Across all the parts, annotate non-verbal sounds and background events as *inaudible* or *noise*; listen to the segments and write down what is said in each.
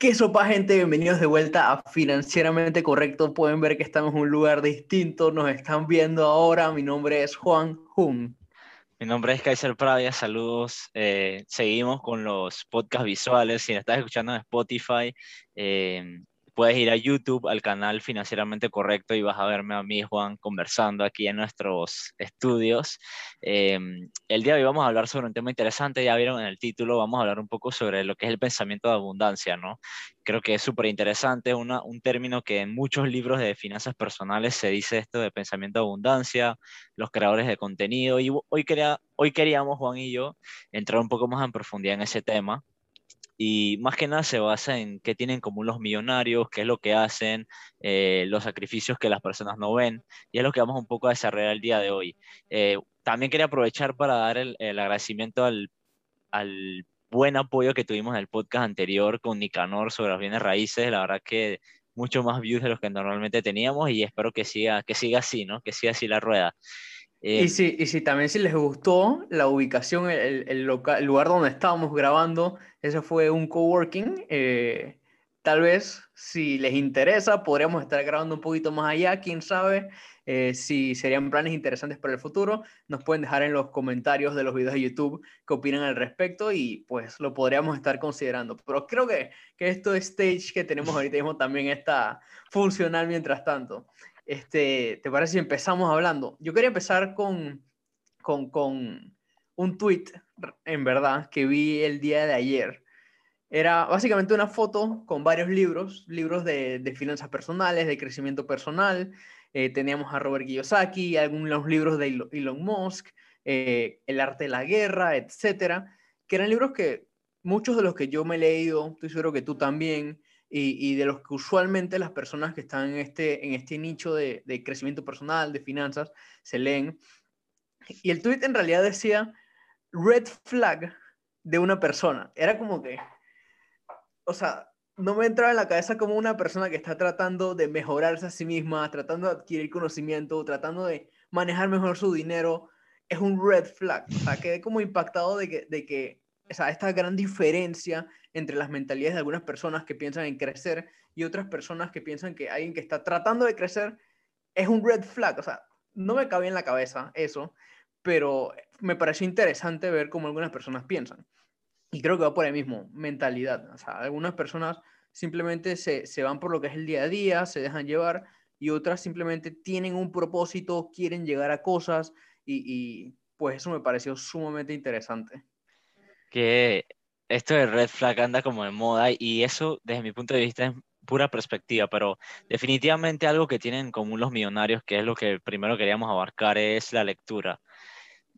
¿Qué sopa, gente? Bienvenidos de vuelta a Financieramente Correcto. Pueden ver que estamos en un lugar distinto. Nos están viendo ahora. Mi nombre es Juan Jun. Mi nombre es Kaiser Pravia. Saludos. Eh, seguimos con los podcasts visuales. Si estás escuchando en Spotify, eh, puedes ir a YouTube, al canal Financieramente Correcto, y vas a verme a mí, Juan, conversando aquí en nuestros estudios. Em, el día de hoy vamos a hablar sobre un tema interesante, ya vieron en el título, vamos a hablar un poco sobre lo que es el pensamiento de abundancia, ¿no? Creo que es súper interesante, un término que en muchos libros de finanzas personales se dice esto de pensamiento de abundancia, los creadores de contenido, y hoy, quería, hoy queríamos, Juan y yo, entrar un poco más en profundidad en ese tema y más que nada se basa en qué tienen como los millonarios, qué es lo que hacen, eh, los sacrificios que las personas no ven, y es lo que vamos un poco a desarrollar el día de hoy. Eh, también quería aprovechar para dar el, agradecimiento al, al, buen apoyo que tuvimos en el podcast anterior con Nicanor sobre las bienes raíces, la verdad que mucho más views de los que normalmente teníamos y espero que siga, que siga así, ¿no? Que siga así la rueda. Y, eh, si, y si también si les gustó la ubicación, el, el, local, el lugar donde estábamos grabando, ese fue un coworking. Eh, tal vez, si les interesa, podríamos estar grabando un poquito más allá, quién sabe. Eh, si serían planes interesantes para el futuro, nos pueden dejar en los comentarios de los videos de YouTube qué opinan al respecto y pues lo podríamos estar considerando. Pero creo que, que esto stage que tenemos ahorita mismo también está funcional mientras tanto. Este, ¿Te parece si empezamos hablando? Yo quería empezar con, con, con un tweet en verdad, que vi el día de ayer. Era básicamente una foto con varios libros, libros de, de finanzas personales, de crecimiento personal. Eh, teníamos a Robert Kiyosaki, algunos libros de Elon Musk, eh, El arte de la guerra, etcétera, que eran libros que muchos de los que yo me he leído, estoy seguro que tú también, y, de los que usualmente las personas que están en este, en este nicho de, de crecimiento personal, de finanzas, se leen. Y el tweet en realidad decía, red flag de una persona. Era como que, o sea, no me entraba en la cabeza como una persona que está tratando de mejorarse a sí misma, tratando de adquirir conocimiento, tratando de manejar mejor su dinero. Es un red flag. O sea, quedé como impactado de que, de que o sea, esta gran diferencia entre las mentalidades de algunas personas que piensan en crecer y otras personas que piensan que alguien que está tratando de crecer es un red flag. O sea, no me cabía en la cabeza eso pero me pareció interesante ver cómo algunas personas piensan. Y creo que va por ahí mismo, mentalidad. O sea, algunas personas simplemente se, se van por lo que es el día a día, se dejan llevar, y otras simplemente tienen un propósito, quieren llegar a cosas, y, y pues eso me pareció sumamente interesante. Que esto de red flag anda como de moda, y eso desde mi punto de vista es pura perspectiva, pero definitivamente algo que tienen en común los millonarios, que es lo que primero queríamos abarcar, es la lectura.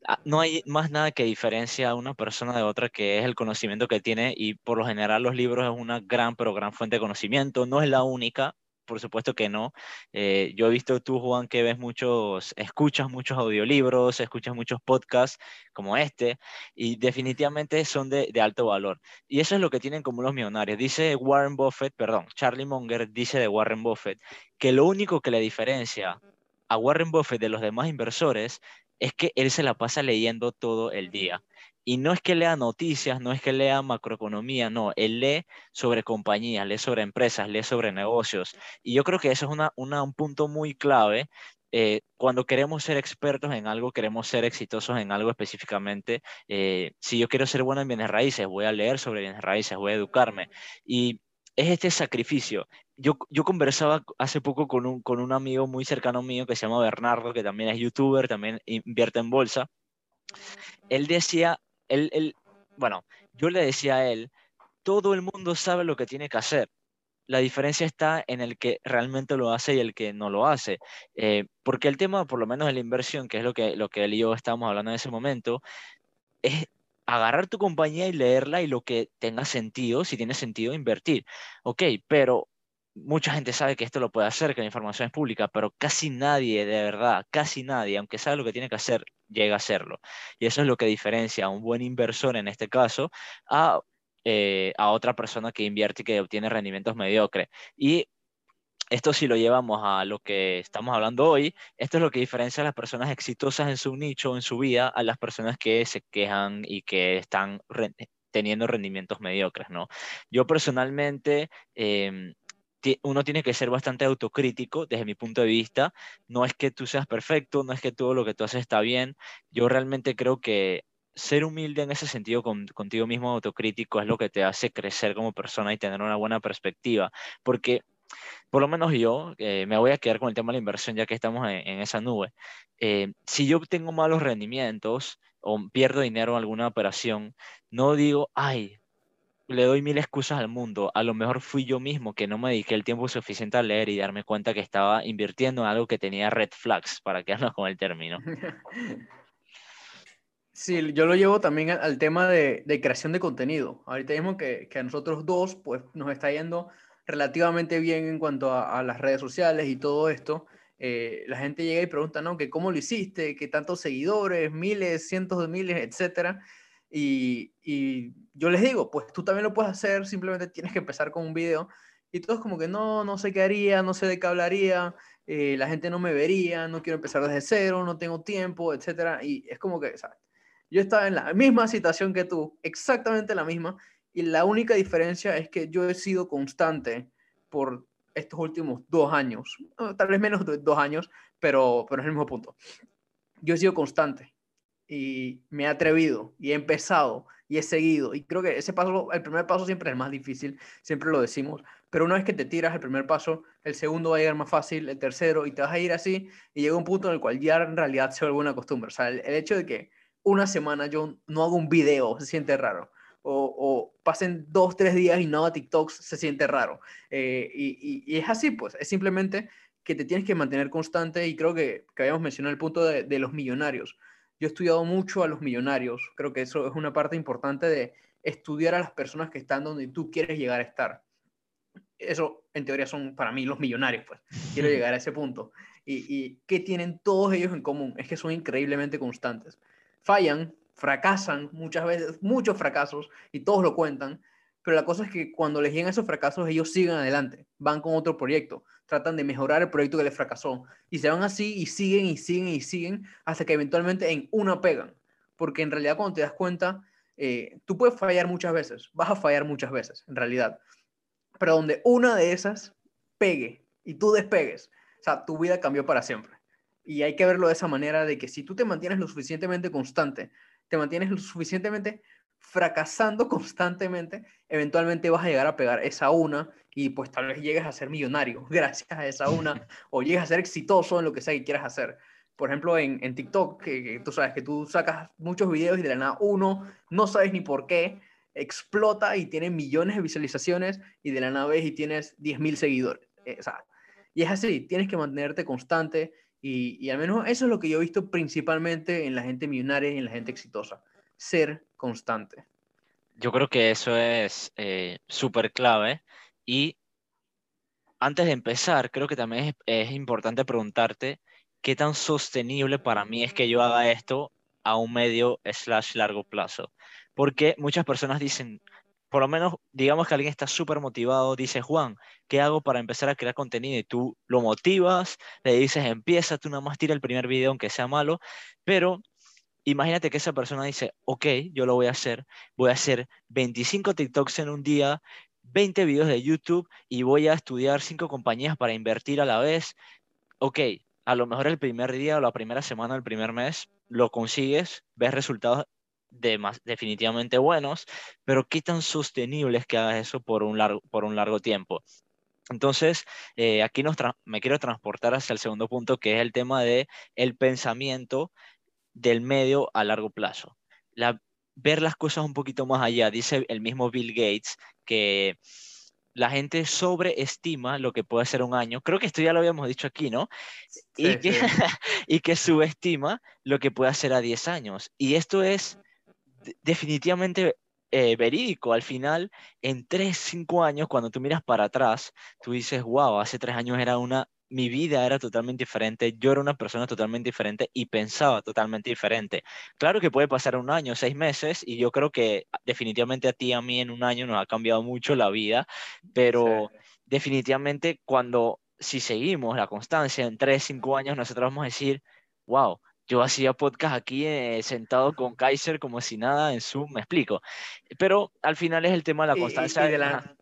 Ah, no hay más nada que diferencia a una persona de otra que es el conocimiento que tiene y por lo general los libros es una gran, pero gran fuente de conocimiento. No es la única, por supuesto que no. Eh, yo he visto tú, Juan, que ves muchos, escuchas muchos audiolibros, escuchas muchos podcasts como este, y definitivamente son de, de, alto valor. Y eso es lo que tienen como los millonarios. Dice Warren Buffett, perdón, Charlie Munger dice de Warren Buffett que lo único que le diferencia a Warren Buffett de los demás inversores es que él se la pasa leyendo todo el día. Y no es que lea noticias, no es que lea macroeconomía, no, él lee sobre compañías, lee sobre empresas, lee sobre negocios. Y yo creo que eso es una, un punto muy clave. Eh, cuando queremos ser expertos en algo, queremos ser exitosos en algo específicamente. Eh, si yo quiero ser bueno en bienes raíces, voy a leer sobre bienes raíces, voy a educarme. Y es este sacrificio. Yo, yo conversaba hace poco con un, con un amigo muy cercano mío que se llama Bernardo, que también es youtuber, también invierte en bolsa. Él decía, bueno, yo le decía a él, todo el mundo sabe lo que tiene que hacer. La diferencia está en el que realmente lo hace y el que no lo hace. Eh, porque el tema, por lo menos de la inversión, que es lo que, lo que él y yo estábamos hablando en ese momento, es agarrar tu compañía y leerla y lo que tenga sentido, si tiene sentido, invertir. Ok, pero mucha gente sabe que esto lo puede hacer, que la información es pública, pero casi nadie, de verdad, casi nadie, aunque sabe lo que tiene que hacer, llega a hacerlo. Y eso es lo que diferencia a un buen inversor, en este caso, a, eh, a otra persona que invierte y que obtiene rendimientos mediocres. Y esto si lo llevamos a lo que estamos hablando hoy, esto es lo que diferencia a las personas exitosas en su nicho, en su vida, a las personas que se quejan y que están teniendo rendimientos mediocres, ¿no? Yo personalmente... Em, uno tiene que ser bastante autocrítico desde mi punto de vista. No es que tú seas perfecto, no es que todo lo que tú haces está bien. Yo realmente creo que ser humilde en ese sentido contigo mismo autocrítico es lo que te hace crecer como persona y tener una buena perspectiva. Porque por lo menos yo eh, me voy a quedar con el tema de la inversión ya que estamos en, esa nube. Eh, si yo tengo malos rendimientos o pierdo dinero en alguna operación, no digo, ay, le doy mil excusas al mundo. A lo mejor fui yo mismo que no me dediqué el tiempo suficiente a leer y darme cuenta que estaba invirtiendo en algo que tenía red flags, para quedarnos *laughs* con el término. *laughs* Sí, yo lo llevo también al, tema de, creación de contenido. Ahorita mismo que, que, a nosotros dos pues, nos está yendo relativamente bien en cuanto a, las redes sociales y todo esto. Eh, la gente llega y pregunta, ¿no? Que cómo lo hiciste, que tantos seguidores, miles, cientos de miles, etcétera. Y, y, yo les digo, pues tú también lo puedes hacer, simplemente tienes que empezar con un video. Y todos como que no, no sé qué haría, no sé de qué hablaría, eh, la gente no me vería, no quiero empezar desde cero, no tengo tiempo, etcétera. Y es como que, ¿sabes? Yo estaba en la misma situación que tú, exactamente la misma, y la única diferencia es que yo he sido constante por estos últimos dos años, tal vez menos de dos años, pero, pero es el mismo punto. Yo he sido constante y me he atrevido y he empezado y he seguido. Y creo que ese paso, el primer paso siempre es el más difícil, siempre lo decimos, pero una vez que te tiras el primer paso, el segundo va a llegar más fácil, el tercero, y te vas a ir así, y llega un punto en el cual ya en realidad se vuelve una costumbre. O sea, el hecho de que una semana yo no hago un video, se siente raro. O, pasen dos, tres días y no hago TikToks, se siente raro. Eh, y, es así, pues, es simplemente que te tienes que mantener constante y creo que, que habíamos mencionado el punto de, los millonarios. Yo he estudiado mucho a los millonarios, creo que eso es una parte importante de estudiar a las personas que están donde tú quieres llegar a estar. Eso, en teoría, son para mí los millonarios, pues. Quiero llegar a ese punto. Y, y ¿qué tienen todos ellos en común? Es que son increíblemente constantes fallan, fracasan muchas veces, muchos fracasos, y todos lo cuentan, pero la cosa es que cuando les llegan esos fracasos, ellos siguen adelante, van con otro proyecto, tratan de mejorar el proyecto que les fracasó, y se van así y siguen y siguen y siguen hasta que eventualmente en una pegan, porque en realidad cuando te das cuenta, eh, tú puedes fallar muchas veces, vas a fallar muchas veces, en realidad, pero donde una de esas pegue y tú despegues, o sea, tu vida cambió para siempre. Y hay que verlo de esa manera de que si tú te mantienes lo suficientemente constante, te mantienes lo suficientemente fracasando *laughs* constantemente, eventualmente vas a llegar a pegar esa una y pues tal vez llegues a ser millonario *laughs* gracias a esa una o llegues a ser exitoso en lo que sea que quieras hacer. Por ejemplo, en, en TikTok, que, tú sabes que tú sacas muchos videos y de la nada uno, no sabes ni por qué, explota y tiene millones de visualizaciones y de la nada ves y tienes 10.000 seguidores. Eh, o sea, y es así, tienes que mantenerte constante y, al menos eso es lo que yo he visto principalmente en la gente millonaria y en la gente exitosa. Ser constante. Yo creo que eso es eh, súper clave. Y antes de empezar, creo que también es, importante preguntarte qué tan sostenible para mí es que yo haga esto a un medio slash largo plazo. Porque muchas personas dicen, por lo menos, digamos que alguien está súper motivado, dice, Juan, ¿qué hago para empezar a crear contenido? Y tú lo motivas, le dices, empieza, tú nada más tira el primer video, aunque sea malo, pero imagínate que esa persona dice, ok, yo lo voy a hacer, voy a hacer 25 TikToks en un día, 20 videos de YouTube y voy a estudiar 5 compañías para invertir a la vez. Ok, a lo mejor el primer día o la primera semana, el primer mes, lo consigues, ves resultados definitivamente buenos, pero qué tan sostenible que hagas eso por un largo, por un largo tiempo. Entonces, eh, aquí me quiero transportar hacia el segundo punto, que es el tema de el pensamiento del medio a largo plazo. La, ver las cosas un poquito más allá. Dice el mismo Bill Gates que la gente sobreestima lo que puede ser un año. Creo que esto ya lo habíamos dicho aquí, ¿no? y, que, *laughs* y que subestima lo que puede hacer a 10 años. Y esto es definitivamente eh, verídico. Al final, en 3, 5 años, cuando tú miras para atrás, tú dices, wow, hace 3 años era una, mi vida era totalmente diferente, yo era una persona totalmente diferente y pensaba totalmente diferente. Claro que puede pasar un año, seis meses, y yo creo que definitivamente a ti y a mí en un año nos ha cambiado mucho la vida, pero definitivamente cuando, si seguimos la constancia en 3, 5 años, nosotros vamos a decir, wow, yo hacía podcast aquí eh, sentado con Kaiser como si nada en Zoom, me explico. Pero al final es el tema de la constancia. de, la,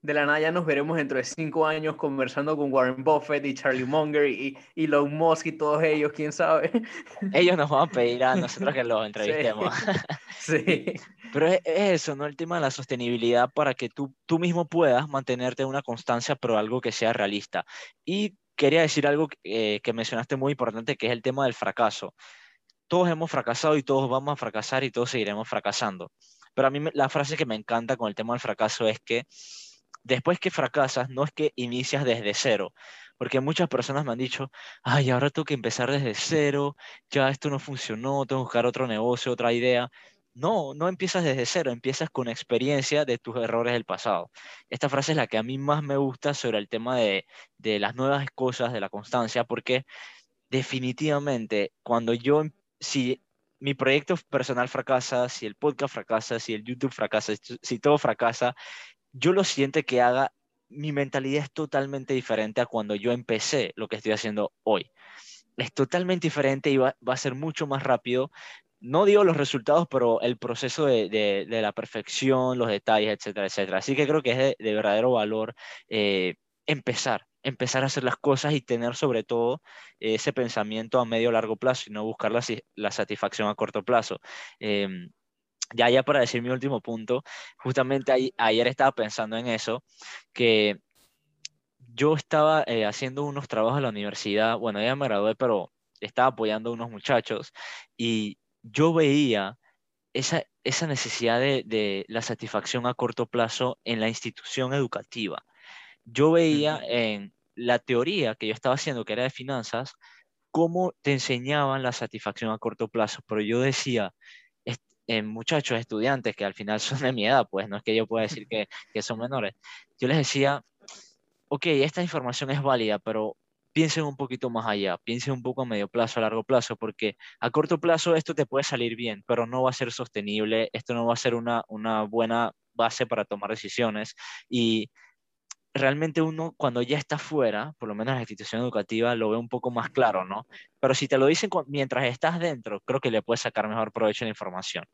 de la nada ya nos veremos dentro de cinco años conversando con Warren Buffett y Charlie Munger y, y Elon Musk y todos ellos, quién sabe. Ellos nos van a pedir a nosotros que los *laughs* entrevistemos. *laughs* Sí. Pero es, eso, ¿no? El tema de la sostenibilidad para que tú, tú mismo puedas mantenerte una constancia, pero algo que sea realista. Y quería decir algo eh, que mencionaste muy importante, que es el tema del fracaso. Todos hemos fracasado y todos vamos a fracasar y todos seguiremos fracasando. Pero a mí la frase que me encanta con el tema del fracaso es que después que fracasas, no es que inicias desde cero, porque muchas personas me han dicho, ay, ahora tengo que empezar desde cero, ya esto no funcionó, tengo que buscar otro negocio, otra idea. No, no empiezas desde cero, empiezas con experiencia de tus errores del pasado. Esta frase es la que a mí más me gusta sobre el tema de, de las nuevas cosas, de la constancia, porque definitivamente cuando yo, em, si mi proyecto personal fracasa, si el podcast fracasa, si el YouTube fracasa, si todo fracasa, yo lo siento que haga, mi mentalidad es totalmente diferente a cuando yo empecé lo que estoy haciendo hoy. Es totalmente diferente y va, a ser mucho más rápido. No digo los resultados, pero el proceso de, la perfección, los detalles, etcétera, etcétera. Así que creo que es de, verdadero valor eh, empezar, empezar a hacer las cosas y tener sobre todo ese pensamiento a medio largo plazo y no buscar la, satisfacción a corto plazo. Em, ya, ya para decir mi último punto, justamente ayer estaba pensando en eso, que yo estaba eh, haciendo unos trabajos en la universidad, bueno, ya me gradué, pero estaba apoyando a unos muchachos y yo veía esa, esa necesidad de, de, la satisfacción a corto plazo en la institución educativa. Yo veía en la teoría que yo estaba haciendo, que era de finanzas, cómo te enseñaban la satisfacción a corto plazo, pero yo decía, muchachos, estudiantes que al final *laughs* son de mi edad, pues no es que yo pueda decir que, que son menores, yo les decía, ok, esta información es válida, pero piensen un poquito más allá, piensen un poco a medio plazo, a largo plazo, porque a corto plazo esto te puede salir bien, pero no va a ser sostenible, esto no va a ser una, una buena base para tomar decisiones. Y realmente uno cuando ya está fuera, por lo menos la institución educativa, lo ve un poco más claro, ¿no? Pero si te lo dicen mientras estás dentro, creo que le puedes sacar mejor provecho a la información.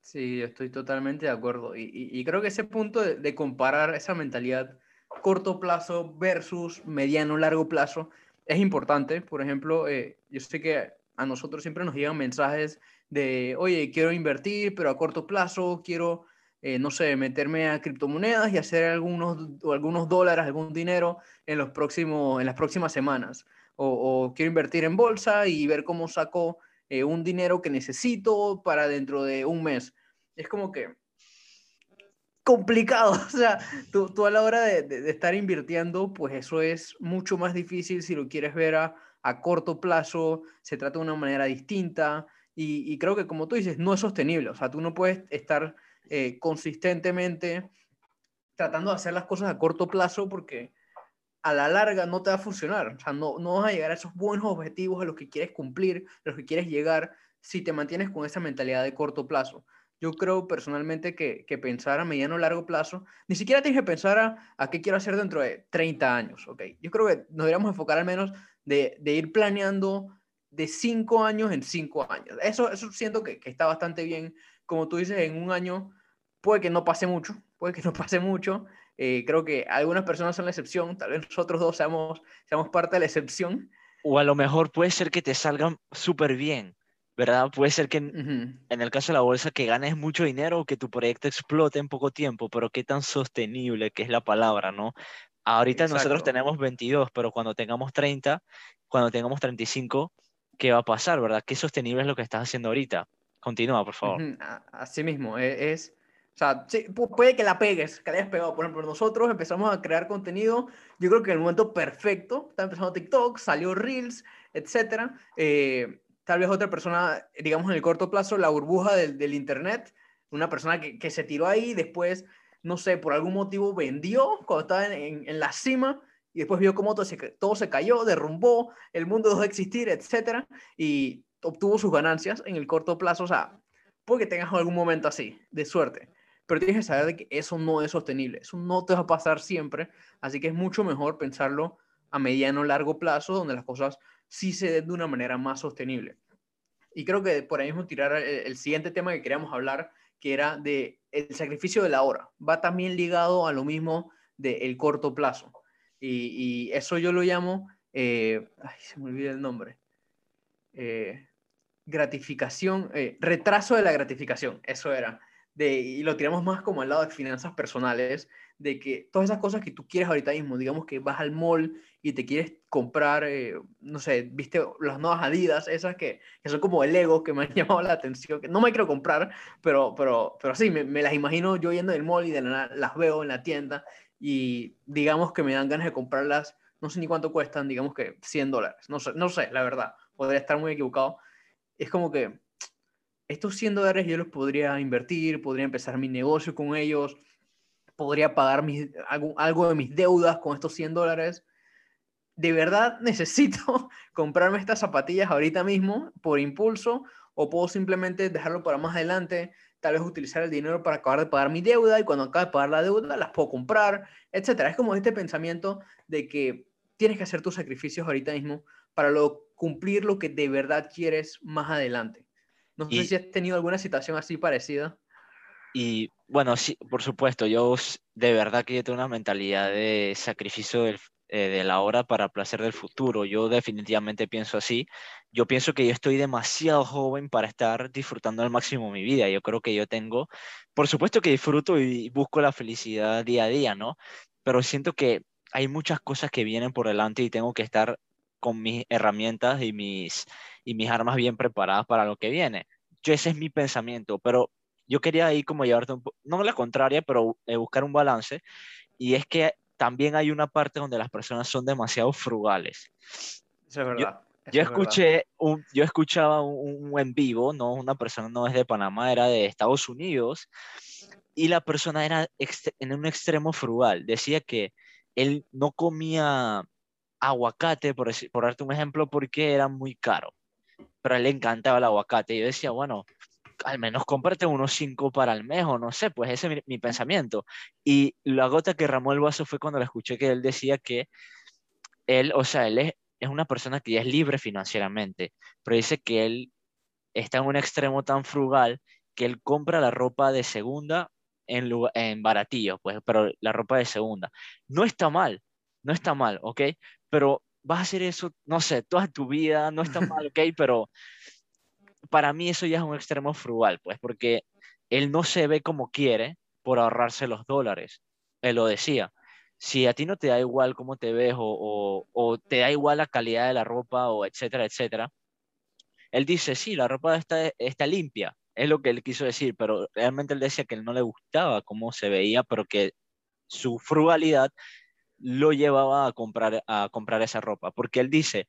Sí, estoy totalmente de acuerdo. Y, creo que ese punto de, comparar esa mentalidad corto plazo versus mediano, largo plazo es importante. Por ejemplo, eh, yo sé que a nosotros siempre nos llegan mensajes de, oye, quiero invertir, pero a corto plazo quiero eh, no sé, meterme a criptomonedas y hacer algunos, algunos dólares, algún dinero en, los próximos, en las próximas semanas. O, quiero invertir en bolsa y ver cómo saco eh, un dinero que necesito para dentro de un mes. Es como que complicado. *laughs* O sea, tú, a la hora de, de, estar invirtiendo, pues eso es mucho más difícil si lo quieres ver a, a corto plazo, se trata de una manera distinta. Y, y, creo que como tú dices, no es sostenible. O sea, tú no puedes estar eh, consistentemente tratando de hacer las cosas a corto plazo porque a la larga no te va a funcionar. O sea, no, no vas a llegar a esos buenos objetivos a los que quieres cumplir, a los que quieres llegar, si te mantienes con esa mentalidad de corto plazo. Yo creo personalmente que, que pensar a mediano o largo plazo, ni siquiera tienes que pensar a, qué quiero hacer dentro de 30 años, ¿ok? Yo creo que nos deberíamos enfocar al menos de, de ir planeando de 5 años en 5 años. Eso, eso siento que, que, está bastante bien. Como tú dices, en un año puede que no pase mucho, puede que no *laughs* pase mucho. Eh, creo que algunas personas son la excepción, tal vez nosotros dos seamos, seamos parte de la excepción. O a lo mejor puede ser que te salgan súper bien, ¿verdad? Puede ser que en, el caso de la bolsa que ganes mucho dinero o que tu proyecto explote en poco tiempo, pero qué tan sostenible que es la palabra, ¿no? Ahorita nosotros tenemos 22, pero cuando tengamos 30, cuando tengamos 35, ¿qué va a pasar, verdad? ¿Qué sostenible es lo que estás haciendo ahorita? Continúa, por favor. Así mismo, e, es, sea, puede que la pegues, que la hayas pegado. Por ejemplo, nosotros empezamos a crear contenido, yo creo que en el momento perfecto, está empezando TikTok, salió Reels, etc. Eh, tal vez otra persona, digamos en el corto plazo, la burbuja del, del Internet, una persona que, que, se tiró ahí, después, no sé, por algún motivo vendió cuando estaba en, en, la cima y después vio cómo todo se, todo se cayó, derrumbó, el mundo dejó de existir, etc. Y obtuvo sus ganancias en el corto plazo. O sea, puede que tengas algún momento así, de suerte pero tienes que saber que eso no es sostenible, eso no te va a pasar siempre, así que es mucho mejor pensarlo a mediano largo plazo, donde las cosas sí se den de una manera más sostenible. Y creo que por ahí mismo tirar el, siguiente tema que queríamos hablar, que era de el sacrificio de la hora. Va también ligado a lo mismo del corto plazo. Y, eso yo lo llamo, eh, ay, se me olvida el nombre. Eh, gratificación, eh, retraso de la gratificación, eso era. De, y lo tiramos más como al lado de finanzas personales, de que todas esas cosas que tú quieres ahorita mismo, digamos que vas al mall y te quieres comprar, eh, no sé, viste las nuevas Adidas, esas que, que, son como el Lego, que me *laughs* han llamado la atención, que no me quiero comprar, pero, pero, pero sí, me, me las imagino yo yendo del mall y de las veo en la tienda y digamos que me dan ganas de comprarlas, no sé ni cuánto cuestan, digamos que 100 dólares, no sé, no sé, la verdad, podría estar muy equivocado, es como que estos 100 dólares yo los podría invertir, podría empezar mi negocio con ellos, podría pagar mis, algo, de mis deudas con estos 100 dólares. ¿De verdad necesito *laughs* comprarme estas zapatillas ahorita mismo por impulso o puedo simplemente dejarlo para más adelante, tal vez utilizar el dinero para acabar de pagar mi deuda y cuando acabe de pagar la deuda las puedo comprar, etcétera? Es como este pensamiento de que tienes que hacer tus sacrificios ahorita mismo para lo, cumplir lo que de verdad quieres más adelante. No sé si has tenido alguna situación así parecida. Y bueno, sí, por supuesto, yo de verdad que yo tengo una mentalidad de sacrificio del, eh, de la hora para placer del futuro. Yo definitivamente pienso así. Yo pienso que yo estoy demasiado joven para estar disfrutando al máximo mi vida. Yo creo que yo tengo, por supuesto que disfruto y busco la felicidad día a día, ¿no? Pero siento que hay muchas cosas que vienen por delante y tengo que estar con mis herramientas y mis, y mis armas bien preparadas para lo que viene. Yo ese es mi pensamiento, pero yo quería ahí como llevarte, un, no la contraria, pero eh, buscar un balance. Y es que también hay una parte donde las personas son demasiado frugales. Eso es verdad. Yo, escuché, un, yo escuchaba un, en vivo, ¿no? Una persona no es de Panamá, era de Estados Unidos, y la persona era en un extremo frugal. Decía que él no comía aguacate, por, por darte un ejemplo, porque era muy caro. Pero a él le encantaba el aguacate. Y yo decía, bueno, al menos cómprate unos cinco para el mes o no sé, pues ese es mi, pensamiento. Y la gota que ramó el vaso fue cuando le escuché que él decía que él, o sea, él es, es una persona que ya es libre financieramente, pero dice que él está en un extremo tan frugal que él compra la ropa de segunda en, en baratillo, pues, pero la ropa de segunda. No está mal, no está mal, ¿ok? Pero vas a hacer eso, no sé, toda tu vida, no está mal, ¿ok? *laughs* Pero para mí eso ya es un extremo frugal, pues, porque él no se ve como quiere por ahorrarse los dólares. Él lo decía. Si a ti no te da igual cómo te ves o, o, te da igual la calidad de la ropa o etcétera, etcétera, él dice, sí, la ropa está, está limpia, es lo que él quiso decir, pero realmente él decía que él no le gustaba cómo se veía, pero que su frugalidad lo llevaba a comprar, a comprar esa ropa, porque él dice,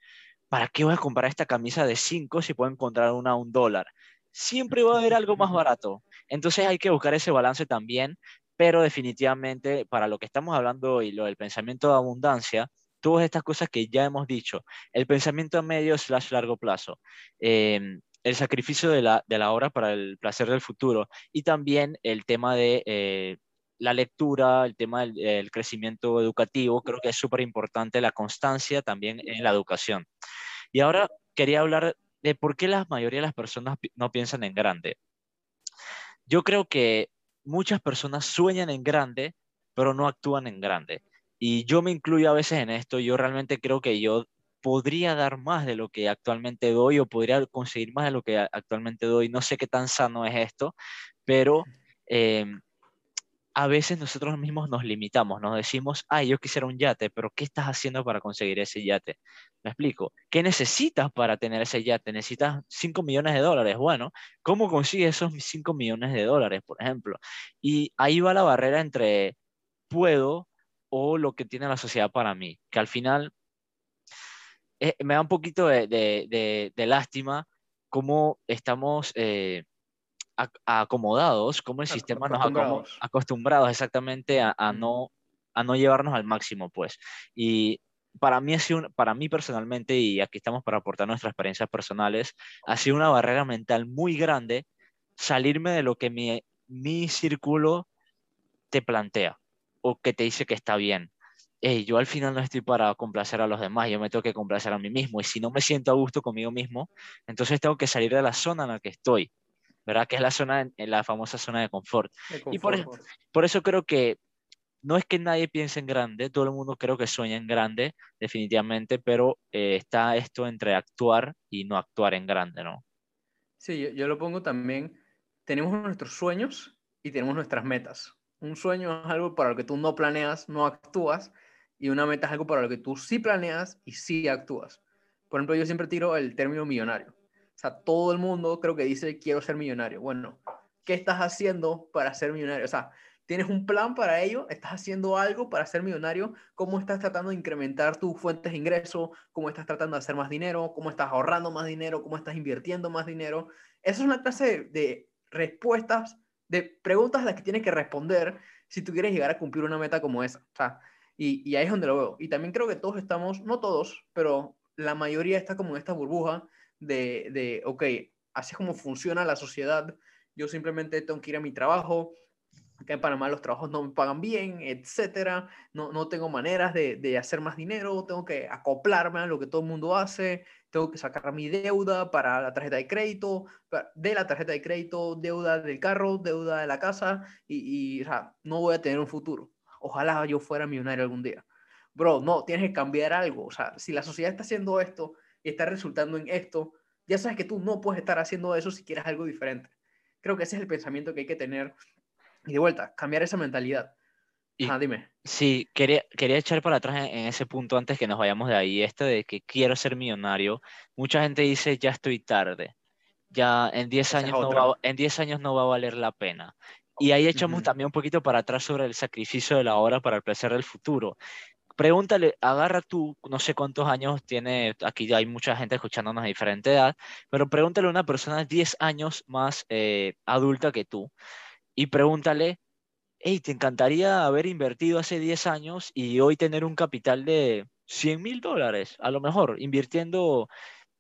¿para qué voy a comprar esta camisa de 5 si puedo encontrar una a un dólar? Siempre va a haber algo más *laughs* barato. Entonces hay que buscar ese balance también, pero definitivamente para lo que estamos hablando hoy, lo del pensamiento de abundancia, todas estas cosas que ya hemos dicho, el pensamiento a medio slash largo plazo, em, el sacrificio de la, de la hora para el placer del futuro y también el tema de eh, la lectura, el tema del crecimiento educativo, creo que es súper importante la constancia también en la educación. Y ahora quería hablar de por qué la mayoría de las personas no piensan en grande. Yo creo que muchas personas sueñan en grande, pero no actúan en grande. Y yo me incluyo a veces en esto. Yo realmente creo que yo podría dar más de lo que actualmente doy o podría conseguir más de lo que actualmente doy. No sé qué tan sano es esto, pero em, a veces nosotros mismos nos limitamos, nos decimos, ay, yo quisiera un yate, pero ¿qué estás haciendo para conseguir ese yate? Me explico, ¿qué necesitas para tener ese yate? Necesitas 5 millones de dólares. Bueno, ¿cómo consigues esos 5 millones de dólares, por ejemplo? Y ahí va la barrera entre puedo o lo que tiene la sociedad para mí, que al final eh, me da un poquito de, lástima cómo estamos... Eh, acomodados, como el sistema nos acostumbrados exactamente a, no, a no llevarnos al máximo, pues. Y para mí, ha sido, para mí personalmente, y aquí estamos para aportar nuestras experiencias personales, ha sido una barrera mental muy grande salirme de lo que mi, mi círculo te plantea o que te dice que está bien. hey, yo al final no estoy para complacer a los demás, yo me tengo que complacer a mí mismo. Y si no me siento a gusto conmigo mismo, entonces tengo que salir de la zona en la que estoy, ¿verdad? Que es la zona, en la famosa zona de confort. Y por, por eso creo que no es que nadie piense en grande, todo el mundo creo que sueña en grande, definitivamente, pero eh, está esto entre actuar y no actuar en grande, ¿no? Sí, yo, yo, lo pongo también, tenemos nuestros sueños y tenemos nuestras metas. Un sueño es algo para lo que tú no planeas, no actúas, y una meta es algo para lo que tú sí planeas y sí actúas. Por ejemplo, yo siempre tiro el término millonario. Sea, todo el mundo creo que dice quiero ser millonario. Bueno, ¿qué estás haciendo para ser millonario? O sea, ¿Tienes un plan para ello? ¿Estás haciendo algo para ser millonario? ¿Cómo estás tratando de incrementar tus fuentes de ingreso? ¿Cómo estás tratando de hacer más dinero? ¿Cómo estás ahorrando más dinero? ¿Cómo estás invirtiendo más dinero? Esa es una clase de, respuestas, de preguntas a las que tienes que responder si tú quieres llegar a cumplir una meta como esa. O sea, y, y ahí es donde lo veo. Y también creo que todos estamos, no todos, pero la mayoría está como en esta burbuja de, de ok, así es como funciona la sociedad. Yo simplemente tengo que ir a mi trabajo, que en Panamá los trabajos no me pagan bien, etcétera, no, no tengo maneras de, de, hacer más dinero, tengo que acoplarme a lo que todo el mundo hace, tengo que sacar mi deuda para la tarjeta de crédito, de la tarjeta de crédito, deuda del carro, deuda de la casa, y, y o sea, no voy a tener un futuro. Ojalá yo fuera millonario algún día. Bro, no, tienes que cambiar algo. O sea, si la sociedad está haciendo esto y está resultando en esto, ya sabes que tú no puedes estar haciendo eso si quieres algo diferente. Creo que ese es el pensamiento que hay que tener y de vuelta, cambiar esa mentalidad. Y, dime. Sí, quería, quería echar para atrás en, ese punto antes que nos vayamos de ahí, este de que quiero ser millonario. Mucha gente dice, ya estoy tarde, ya en 10 años, no va, en 10 años no va a valer la pena. Y ahí echamos también un poquito para atrás sobre el sacrificio de la hora para el placer del futuro. Pregúntale, agarra tú, no sé cuántos años tiene, aquí hay mucha gente escuchándonos de diferente edad, pero pregúntale a una persona 10 años más eh, adulta que tú y pregúntale, hey, ¿te encantaría haber invertido hace 10 años y hoy tener un capital de 100 mil dólares? A lo mejor, invirtiendo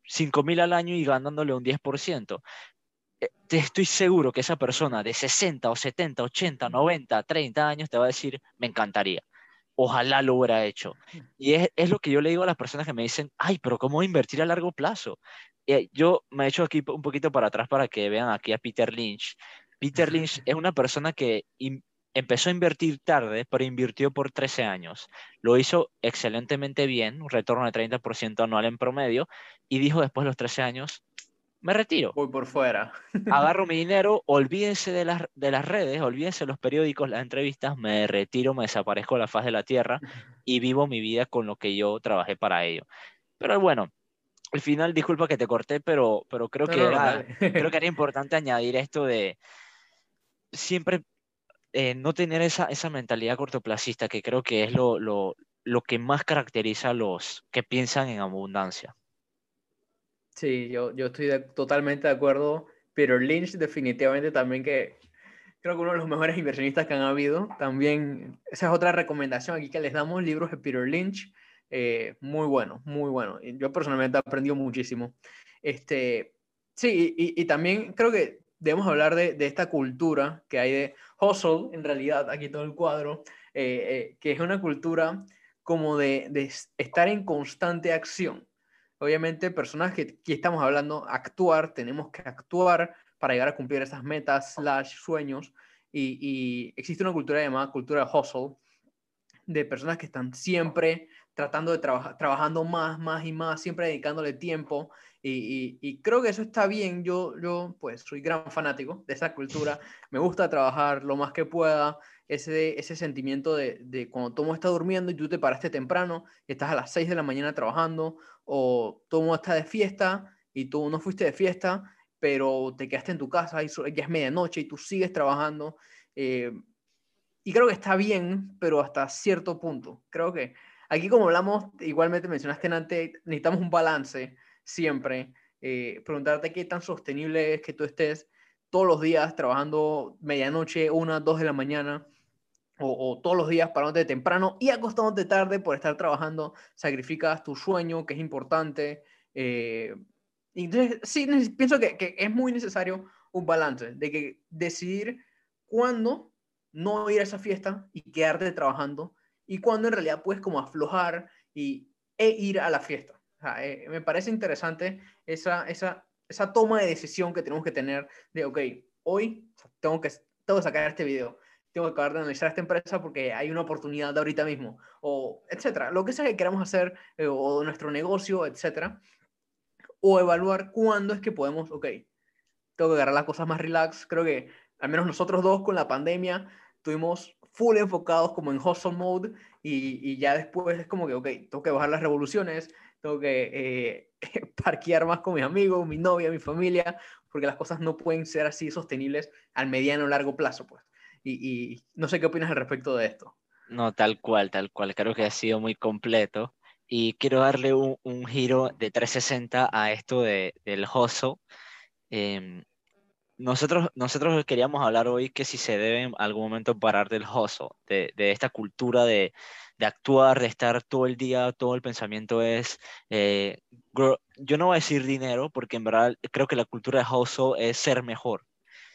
5 mil al año y ganándole un 10%. Eh, te estoy seguro que esa persona de 60 o 70, 80, 90, 30 años te va a decir, me encantaría. Ojalá lo hubiera hecho. Y es, es lo que yo le digo a las personas que me dicen, ay, pero ¿cómo invertir a largo plazo? Eh, yo me he hecho aquí un poquito para atrás para que vean aquí a Peter Lynch, Peter Lynch es una persona que empezó a invertir tarde, pero invirtió por 13 años. Lo hizo excelentemente bien, un retorno de 30% anual en promedio, y dijo después de los 13 años, me retiro. Voy por fuera. *laughs* Agarro mi dinero, olvídense de las, de las redes, olvídense de los periódicos, las entrevistas, me retiro, me desaparezco de la faz de la tierra y vivo mi vida con lo que yo trabajé para ello. Pero bueno, al final, disculpa que te corté, pero, pero creo, que era, *laughs* creo que era importante añadir esto de siempre eh, no tener esa, esa mentalidad cortoplacista, que creo que es lo, lo, lo, que más caracteriza a los que piensan en abundancia. Sí, yo, yo estoy totalmente de acuerdo. Pero Lynch definitivamente también que creo que uno de los mejores inversionistas que han habido. También, esa es otra recomendación aquí que les damos, libros de Peter Lynch. Eh, muy bueno, muy bueno. Yo personalmente he aprendido muchísimo. Este, sí, y, y también creo que debemos hablar de, de, esta cultura que hay de hustle, en realidad, aquí todo el cuadro, eh, eh, que es una cultura como de, de, estar en constante acción. Obviamente, personas que aquí estamos hablando, actuar, tenemos que actuar para llegar a cumplir esas metas, slash, sueños, y, y existe una cultura llamada cultura de hustle, de personas que están siempre tratando de trabajar, trabajando más, más y más, siempre dedicándole tiempo y, creo que eso está bien. Yo, yo, pues, soy gran fanático de esa cultura. Me gusta trabajar lo más que pueda. Ese, ese sentimiento de, de cuando todo está durmiendo y tú te paraste temprano y estás a las 6 de la mañana trabajando, o todo está de fiesta y tú no fuiste de fiesta, pero te quedaste en tu casa y ya es medianoche y tú sigues trabajando. Eh, y creo que está bien, pero hasta cierto punto. Creo que aquí, como hablamos, igualmente mencionaste antes, necesitamos un balance siempre, eh, preguntarte qué tan sostenible es que tú estés todos los días trabajando medianoche, una, dos de la mañana, o, todos los días parándote temprano y acostándote tarde por estar trabajando, sacrificas tu sueño, que es importante. Eh, entonces, sí, pienso que, que, es muy necesario un balance, de que decidir cuándo no ir a esa fiesta y quedarte trabajando y cuándo en realidad puedes como aflojar y, e ir a la fiesta. Eh, me parece interesante esa, esa, esa toma de decisión que tenemos que tener de, ok, hoy tengo que, tengo sacar este video, tengo que acabar de analizar esta empresa porque hay una oportunidad de ahorita mismo, o etcétera, lo que sea que queramos hacer, eh, o nuestro negocio, etcétera, o evaluar cuándo es que podemos, ok, tengo que agarrar las cosas más relax, creo que al menos nosotros dos con la pandemia tuvimos full enfocados como en hustle mode y, y ya después es como que, ok, tengo que bajar las revoluciones, tengo que eh, *laughs* parquear más con mis amigos, mi novia, mi familia, porque las cosas no pueden ser así sostenibles al mediano o largo plazo, pues. Y, no sé qué opinas al respecto de esto. No, tal cual, tal cual. Creo que ha sido muy completo. Y quiero darle un, un giro de 360 a esto de, del hustle. Eh, nosotros, nosotros queríamos hablar hoy que si se debe en algún momento parar del hustle, de, de esta cultura de, de, actuar, de estar todo el día, todo el pensamiento es, eh, yo no voy a decir dinero, porque en verdad creo que la cultura de hustle es ser mejor.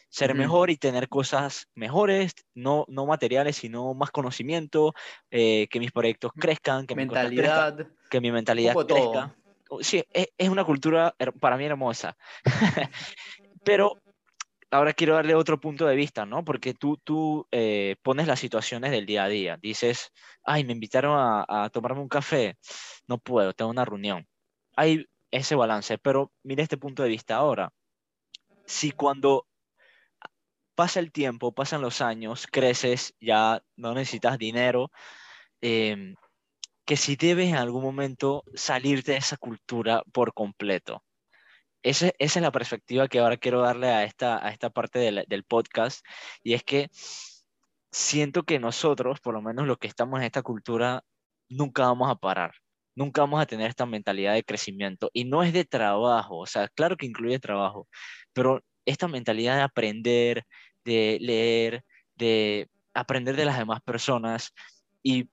Ser mejor y tener cosas mejores, no, no materiales, sino más conocimiento, eh, que mis proyectos crezcan, que, mentalidad, mi, que mi mentalidad crezca. Sí, es, es una cultura para mí hermosa. *laughs* Pero ahora quiero darle otro punto de vista, ¿no? Porque tú, tú eh, pones las situaciones del día a día. Dices, ay, me invitaron a, tomarme un café. No puedo, tengo una reunión. Hay ese balance, pero mire este punto de vista ahora. Si cuando pasa el tiempo, pasan los años, creces, ya no necesitas dinero, em, que si debes en algún momento salir de esa cultura por completo esa, es la perspectiva que ahora quiero darle a esta, a esta parte del, podcast, y es que siento que nosotros, por lo menos los que estamos en esta cultura, nunca vamos a parar, nunca vamos a tener esta mentalidad de crecimiento, y no es de trabajo, o sea, claro que incluye trabajo, pero esta mentalidad de aprender, de leer, de aprender de las demás personas, y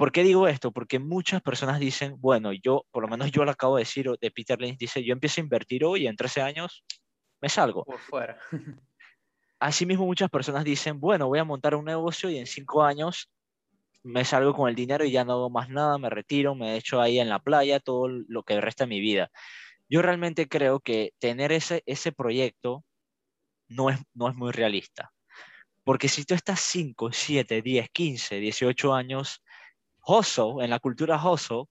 ¿Por qué digo esto? Porque muchas personas dicen, bueno, yo, por lo menos yo lo acabo de decir, de Peter Lynch, dice, yo empiezo a invertir hoy y en 13 años me salgo. Por fuera. *laughs* Asimismo, muchas personas dicen, bueno, voy a montar un negocio y en 5 años me salgo con el dinero y ya no hago más nada, me retiro, me echo ahí en la playa todo lo que resta de mi vida. Yo realmente creo que tener ese, ese proyecto no es, no es muy realista. Porque si tú estás 5, 7, 10, 15, 18 años Hoso, en la cultura Hoso,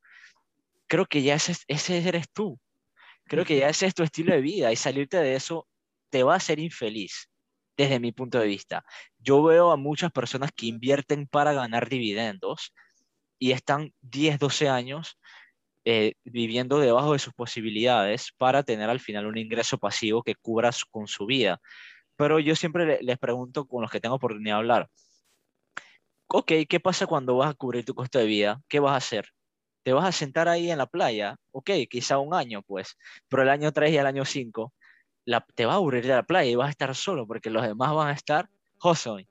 creo que ya ese, ese eres tú. Creo que ya ese es tu estilo de vida y salirte de eso te va a hacer infeliz, desde mi punto de vista. Yo veo a muchas personas que invierten para ganar dividendos y están 10, 12 años eh, viviendo debajo de sus posibilidades para tener al final un ingreso pasivo que cubra con su vida. Pero yo siempre les pregunto con los que tengo oportunidad de hablar, ok, ¿qué pasa cuando vas a cubrir tu costo de vida? ¿Qué vas a hacer? ¿Te vas a sentar ahí en la playa? Ok, quizá un año, pues, pero el año 3 y el año 5 la, te va a aburrir de la playa y vas a estar solo porque los demás van a estar hustling.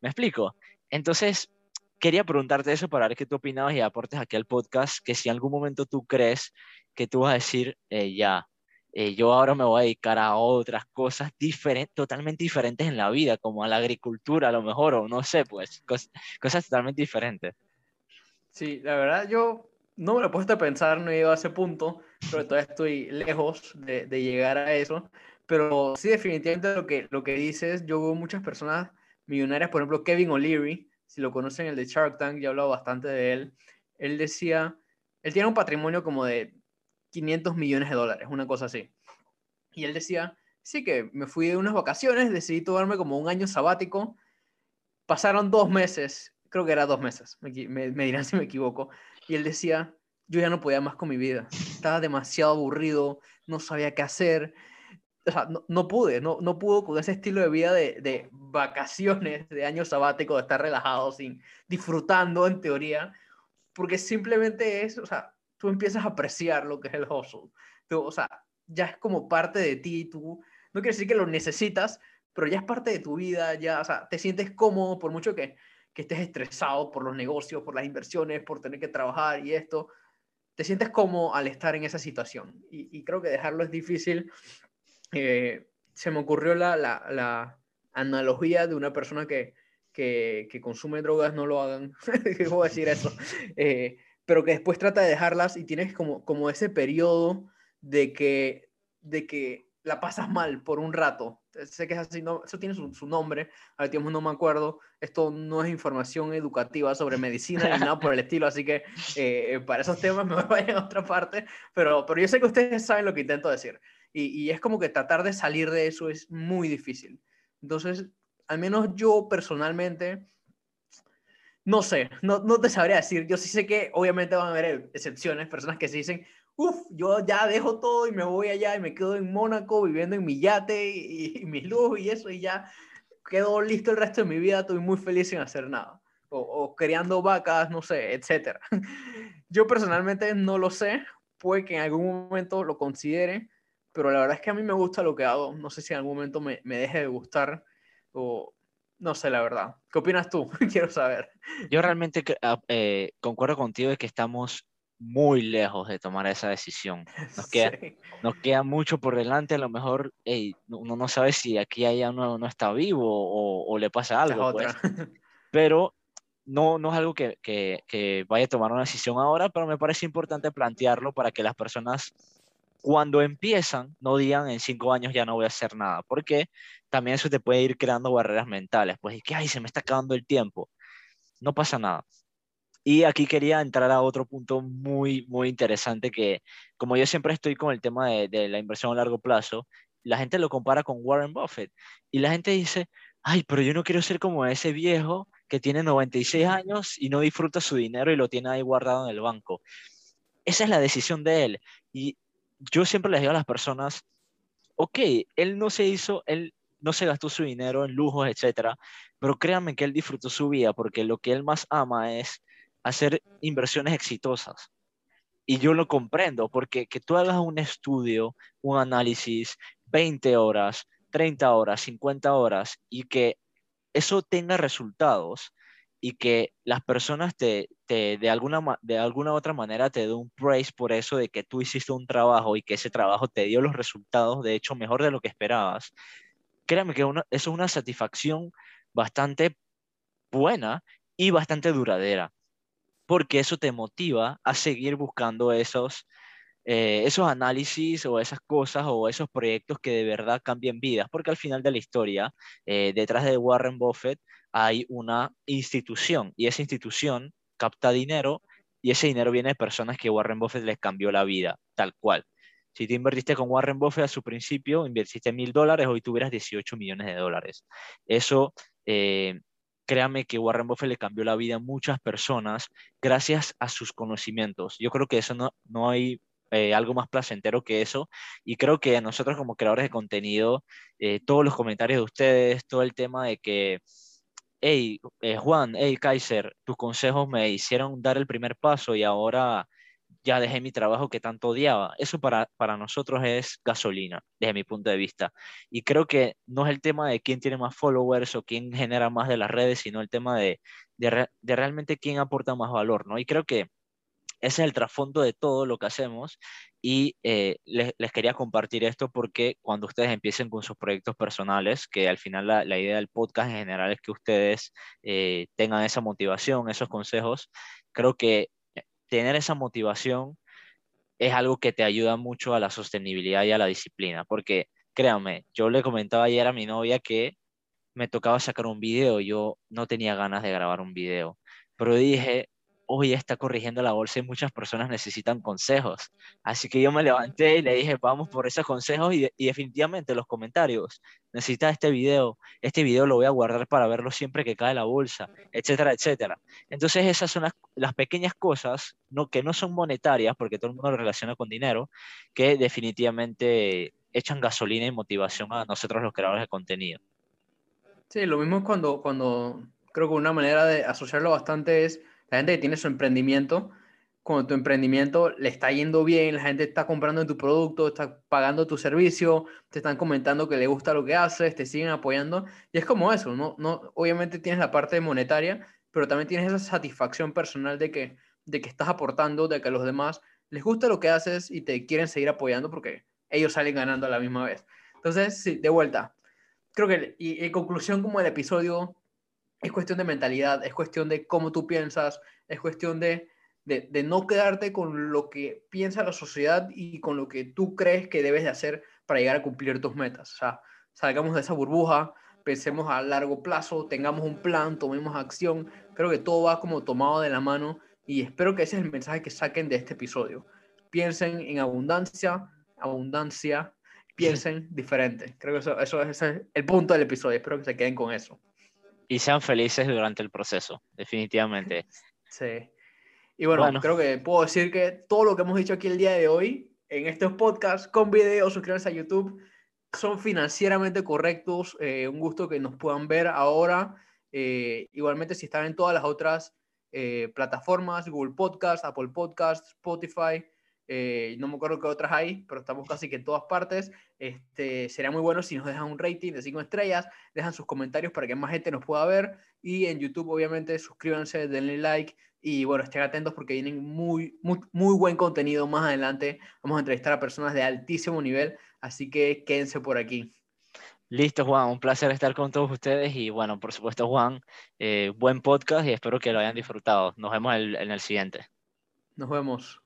¿Me explico? Entonces, quería preguntarte eso para ver qué tú opinabas y aportes aquí al podcast, que si en algún momento tú crees que tú vas a decir, eh, ya, eh, yo ahora me voy a dedicar a otras cosas diferentes, totalmente diferentes en la vida, como a la agricultura a lo mejor, o no sé, pues, cosas totalmente diferentes. Sí, la verdad yo no me lo he puesto a pensar, no he llegado a ese punto, pero todavía estoy lejos de, de, llegar a eso. Pero sí, definitivamente lo que, lo que dices, yo veo muchas personas millonarias, por ejemplo, Kevin O'Leary, si lo conocen, el de Shark Tank, ya he hablado bastante de él. Él decía, él tiene un patrimonio como de 500 millones de dólares, una cosa así. Y él decía, sí que me fui de unas vacaciones, decidí tomarme como un año sabático, pasaron dos meses, creo que era dos meses, me, dirán *laughs* si me equivoco, y él decía, yo ya no podía más con mi vida, estaba demasiado aburrido, no sabía qué hacer, o sea, no, pude, no, no pudo con ese estilo de vida de, de, vacaciones, de año sabático, de estar relajado, sin, disfrutando en teoría, porque simplemente es, o sea, tú empiezas a apreciar lo que es el hustle. o sea, ya es como parte de ti, tú, no quiere decir que lo necesitas, pero ya es parte de tu vida, ya, o sea, te sientes cómodo por mucho que, que estés estresado por los negocios, por las inversiones, por tener que trabajar y esto, te sientes cómodo al estar en esa situación. Y, creo que dejarlo es difícil. Eh, se me ocurrió la, la, la, analogía de una persona que, que, consume drogas no lo hagan, *laughs* puedo decir eso, eh, pero que después trata de dejarlas y tienes como, como ese periodo de que, de que la pasas mal por un rato. Sé que es así, no, eso tiene su, su nombre, al tiempo no me acuerdo. Esto no es información educativa sobre *laughs* medicina ni nada por el estilo, así que eh, para esos temas me *laughs* voy a otra parte, pero, pero yo sé que ustedes saben lo que intento decir. Y, y es como que tratar de salir de eso es muy difícil. Entonces, al menos yo personalmente, no sé, no, no te sabría decir. Yo sí sé que obviamente van a haber excepciones, personas que se dicen, uff, yo ya dejo todo y me voy allá y me quedo en Mónaco viviendo en mi yate y, y mi luz y eso y ya quedo listo el resto de mi vida, estoy muy feliz sin hacer nada. O, o criando vacas, no sé, etcétera. *laughs* Yo personalmente no lo sé, puede que en algún momento lo considere, pero la verdad es que a mí me gusta lo que hago. No sé si en algún momento me, me deje de gustar o no sé la verdad. ¿Qué opinas tú? *laughs* Quiero saber. Yo realmente ah, eh, concuerdo contigo de que estamos muy lejos de tomar esa decisión. *laughs* Nos queda, Sí. nos queda mucho por delante, a lo mejor uno no sabe si aquí hay uno no está vivo o, o le pasa algo, pues. *laughs* pero no, no es algo que, que, que vaya a tomar una decisión ahora, pero me parece importante plantearlo para que las personas cuando empiezan no digan en cinco años ya no voy a hacer nada, porque también eso te puede ir creando barreras mentales, pues es que, ay, se me está acabando el tiempo, no pasa nada. Y aquí quería entrar a otro punto muy, muy interesante que, como yo siempre estoy con el tema de, de la inversión a largo plazo, la gente lo compara con Warren Buffett y la gente dice, ay, pero yo no quiero ser como ese viejo que tiene 96 años y no disfruta su dinero y lo tiene ahí guardado en el banco. Esa es la decisión de él. Y yo siempre les digo a las personas, ok, él no se hizo, él no se gastó su dinero en lujos, etcétera, pero créanme que él disfrutó su vida porque lo que él más ama es hacer inversiones exitosas. Y yo lo comprendo, porque que tú hagas un estudio, un análisis, 20 horas, 30 horas, 50 horas, y que eso tenga resultados y que las personas te, te de, alguna, de alguna otra manera te den un praise por eso de que tú hiciste un trabajo y que ese trabajo te dio los resultados, de hecho, mejor de lo que esperabas. Créame que eso es una satisfacción bastante buena y bastante duradera, porque eso te motiva a seguir buscando esos, eh, esos análisis o esas cosas o esos proyectos que de verdad cambien vidas, porque al final de la historia, eh, detrás de Warren Buffett hay una institución y esa institución capta dinero y ese dinero viene de personas que Warren Buffett les cambió la vida, tal cual. Si tú invertiste con Warren Buffett a su principio, invertiste mil dólares, hoy tuvieras 18 millones de dólares. Eso, eh, créame que Warren Buffett le cambió la vida a muchas personas gracias a sus conocimientos. Yo creo que eso no, no hay eh, algo más placentero que eso. Y creo que nosotros como creadores de contenido, eh, todos los comentarios de ustedes, todo el tema de que, hey, eh, Juan, hey, Kaiser, tus consejos me hicieron dar el primer paso y ahora ya dejé mi trabajo que tanto odiaba. Eso para, para nosotros es gasolina, desde mi punto de vista. Y creo que no es el tema de quién tiene más followers o quién genera más de las redes, sino el tema de, de, re- de realmente quién aporta más valor, ¿no? Y creo que ese es el trasfondo de todo lo que hacemos y eh, les, les quería compartir esto porque cuando ustedes empiecen con sus proyectos personales, que al final la, la idea del podcast en general es que ustedes eh, tengan esa motivación, esos consejos, creo que tener esa motivación es algo que te ayuda mucho a la sostenibilidad y a la disciplina, porque créanme, yo le comentaba ayer a mi novia que me tocaba sacar un video, yo no tenía ganas de grabar un video, pero dije, hoy está corrigiendo la bolsa y muchas personas necesitan consejos. Así que yo me levanté y le dije, vamos por esos consejos y, y definitivamente los comentarios, necesitas este video, este video lo voy a guardar para verlo siempre que cae la bolsa, etcétera, etcétera. Entonces esas son las, las pequeñas cosas no, que no son monetarias, porque todo el mundo lo relaciona con dinero, que definitivamente echan gasolina y motivación a nosotros los creadores de contenido. Sí, lo mismo es cuando, cuando creo que una manera de asociarlo bastante es la gente que tiene su emprendimiento, cuando tu emprendimiento le está yendo bien, la gente está comprando tu producto, está pagando tu servicio, te están comentando que le gusta lo que haces, te siguen apoyando, y es como eso, ¿no? no obviamente tienes la parte monetaria, pero también tienes esa satisfacción personal de que, de que estás aportando, de que a los demás les gusta lo que haces y te quieren seguir apoyando porque ellos salen ganando a la misma vez. Entonces, sí, de vuelta, creo que, y en conclusión como el episodio, es cuestión de mentalidad, es cuestión de cómo tú piensas, es cuestión de, de, de, no quedarte con lo que piensa la sociedad y con lo que tú crees que debes de hacer para llegar a cumplir tus metas. O sea, salgamos de esa burbuja, pensemos a largo plazo, tengamos un plan, tomemos acción. Creo que todo va como tomado de la mano y espero que ese es el mensaje que saquen de este episodio. Piensen en abundancia, abundancia, piensen *laughs* diferente. Creo que eso, eso es el punto del episodio. Espero que se queden con eso. Y sean felices durante el proceso, definitivamente. Sí. Y bueno, bueno, creo que puedo decir que todo lo que hemos dicho aquí el día de hoy, en estos podcasts, con videos, suscríbanse a YouTube, son financieramente correctos. Eh, un gusto que nos puedan ver ahora. Eh, igualmente, si están en todas las otras eh, plataformas, Google Podcast, Apple Podcast, Spotify, no me acuerdo qué otras hay, pero estamos casi que en todas partes. Este, sería muy bueno si nos dejan un rating de 5 estrellas, dejan sus comentarios para que más gente nos pueda ver. Y en YouTube, obviamente, suscríbanse, denle like y bueno, estén atentos porque vienen muy, muy, muy buen contenido más adelante. Vamos a entrevistar a personas de altísimo nivel Así que quédense por aquí. Listo, Juan, un placer estar con todos ustedes y bueno, por supuesto, Juan, eh, buen podcast y espero que lo hayan disfrutado. Nos vemos en el siguiente. Nos vemos.